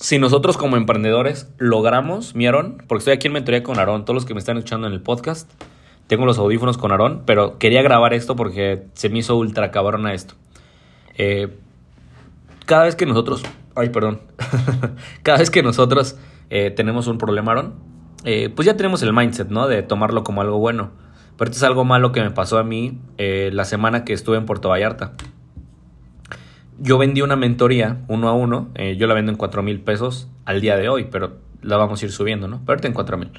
si nosotros como emprendedores logramos, mi Aarón, porque estoy aquí en mentoría con Aarón, todos los que me están escuchando en el podcast, tengo los audífonos con Aarón, pero quería grabar esto porque se me hizo ultra cabrona esto. Eh, cada vez que nosotros, ay, perdón, cada vez que nosotros eh, tenemos un problema, Aarón, eh, pues ya tenemos el mindset, ¿no? De tomarlo como algo bueno. Pero esto es algo malo que me pasó a mí la semana que estuve en Puerto Vallarta yo vendí una mentoría uno a uno, eh, yo la vendo en 4 mil pesos al día de hoy, pero la vamos a ir subiendo, ¿no? Pero ahorita en 4 mil.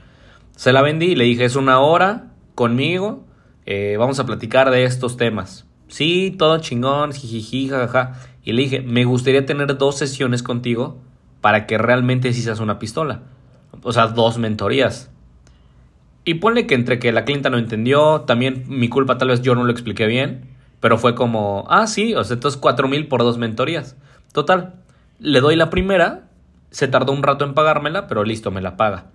Se la vendí y le dije, es una hora conmigo, eh, vamos a platicar de estos temas. Sí, todo chingón, jijiji, jajaja. Y le dije, me gustaría tener dos sesiones contigo para que realmente sí seas una pistola. O sea, dos mentorías. Y ponle que entre que la clienta no entendió, también mi culpa tal vez yo no lo expliqué bien. Pero fue como, ah, sí, o sea, entonces cuatro mil por dos mentorías. Total, le doy la primera, se tardó un rato en pagármela, pero listo, me la paga.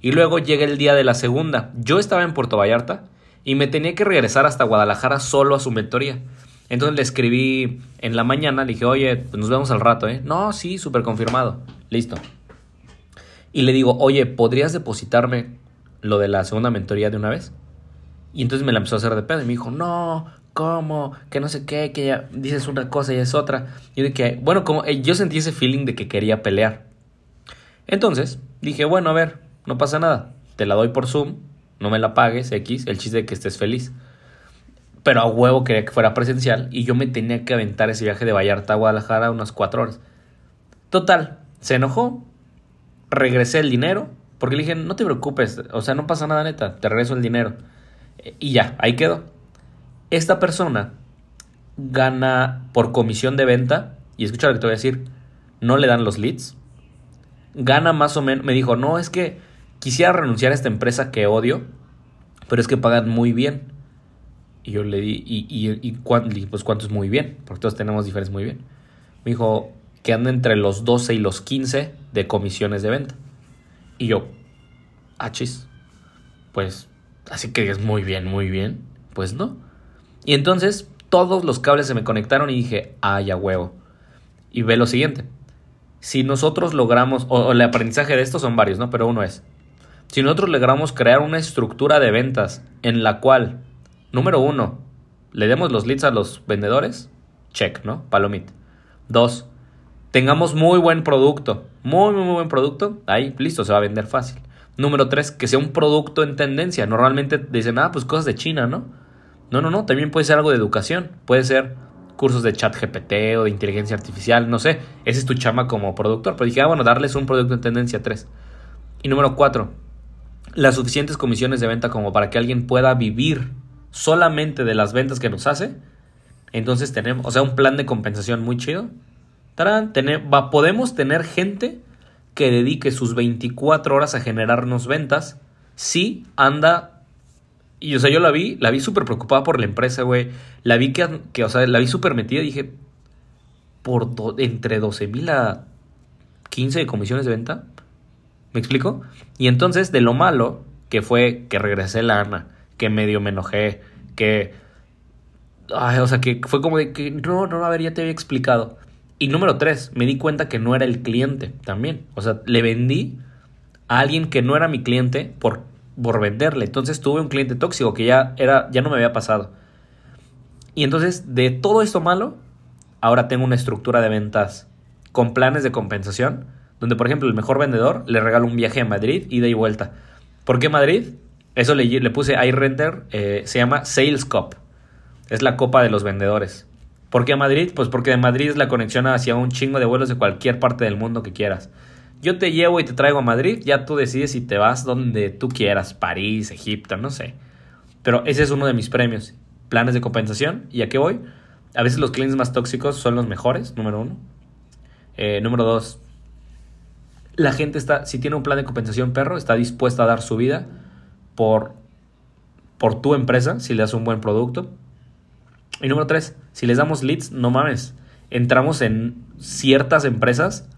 Y luego llega el día de la segunda. Yo estaba en Puerto Vallarta y me tenía que regresar hasta Guadalajara solo a su mentoría. Entonces le escribí en la mañana, le dije, oye, pues nos vemos al rato, ¿eh? No, sí, súper confirmado. Listo. Y le digo, oye, ¿podrías depositarme lo de la segunda mentoría de una vez? Y entonces me la empezó a hacer de pedo y me dijo, no, ¿cómo? Que no sé qué, que ya dices una cosa y es otra. Y de bueno, como eh, yo sentí ese feeling de que quería pelear. Entonces dije, bueno, a ver, no pasa nada. Te la doy por Zoom, no me la pagues, X, el chiste de que estés feliz. Pero a huevo quería que fuera presencial y yo me tenía que aventar ese viaje de Vallarta a Guadalajara unas cuatro horas. Total, se enojó, regresé el dinero, porque le dije, no te preocupes, o sea, no pasa nada neta, te regreso el dinero. Y ya, ahí quedó. Esta persona gana por comisión de venta, y escucha lo que te voy a decir, no le dan los leads. Gana más o menos, me dijo, no, es que quisiera renunciar a esta empresa que odio, pero es que pagan muy bien. Y yo le di, y, y, pues cuánto es muy bien, porque todos tenemos diferencias muy bien. Me dijo que anda entre los 12 y los 15 de comisiones de venta. Y yo, achis, pues así que es muy bien, muy bien. Pues no. Y entonces todos los cables se me conectaron y dije, ay, ya huevo. Y ve lo siguiente. Si nosotros logramos, o, el aprendizaje de esto son varios, ¿no? Pero uno es, si nosotros logramos crear una estructura de ventas en la cual, número uno, le demos los leads a los vendedores, check, ¿no? Palomit. Dos, tengamos muy buen producto, muy, muy, muy buen producto, ahí, listo, se va a vender fácil. Número tres, que sea un producto en tendencia. Normalmente dicen, ah, pues cosas de China, ¿no? No, no, no, también puede ser algo de educación, puede ser cursos de chat GPT o de inteligencia artificial, no sé, ese es tu chama como productor. Pero dije, ah, bueno, darles un producto en tendencia 3. Y número 4, las suficientes comisiones de venta como para que alguien pueda vivir solamente de las ventas que nos hace. Entonces tenemos, o sea, un plan de compensación muy chido. Va, podemos tener gente que dedique sus 24 horas a generarnos ventas si anda y, o sea, yo la vi, la vi súper preocupada por la empresa, güey. La vi que, que, o sea, la vi súper metida y dije, por entre 12 mil a 15 de comisiones de venta. ¿Me explico? Y entonces, de lo malo que fue que regresé la Ana, que medio me enojé, que... Ay, o sea, que fue como de que, no, no, a ver, ya te había explicado. Y número tres, me di cuenta que no era el cliente también. O sea, le vendí a alguien que no era mi cliente por por venderle. Entonces tuve un cliente tóxico que ya, era, ya no me había pasado. Y entonces de todo esto malo, ahora tengo una estructura de ventas con planes de compensación, donde por ejemplo el mejor vendedor le regala un viaje a Madrid, ida y vuelta. ¿Por qué Madrid? Eso le, le puse iRender, eh, se llama Sales Cup. Es la copa de los vendedores. ¿Por qué Madrid? Pues porque de Madrid es la conexión hacia un chingo de vuelos de cualquier parte del mundo que quieras. Yo te llevo y te traigo a Madrid, ya tú decides si te vas donde tú quieras, París, Egipto, no sé. Pero ese es uno de mis premios, planes de compensación. ¿Y a qué voy? A veces los clientes más tóxicos son los mejores, número uno. Eh, número dos, la gente está, si tiene un plan de compensación perro, está dispuesta a dar su vida por, por tu empresa, si le das un buen producto. Y número tres, si les damos leads, no mames, entramos en ciertas empresas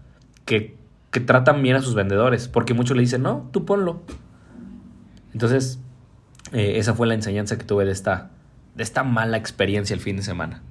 que que tratan bien a sus vendedores, porque muchos le dicen, no, tú ponlo. Entonces, eh, esa fue la enseñanza que tuve de esta, de esta mala experiencia el fin de semana.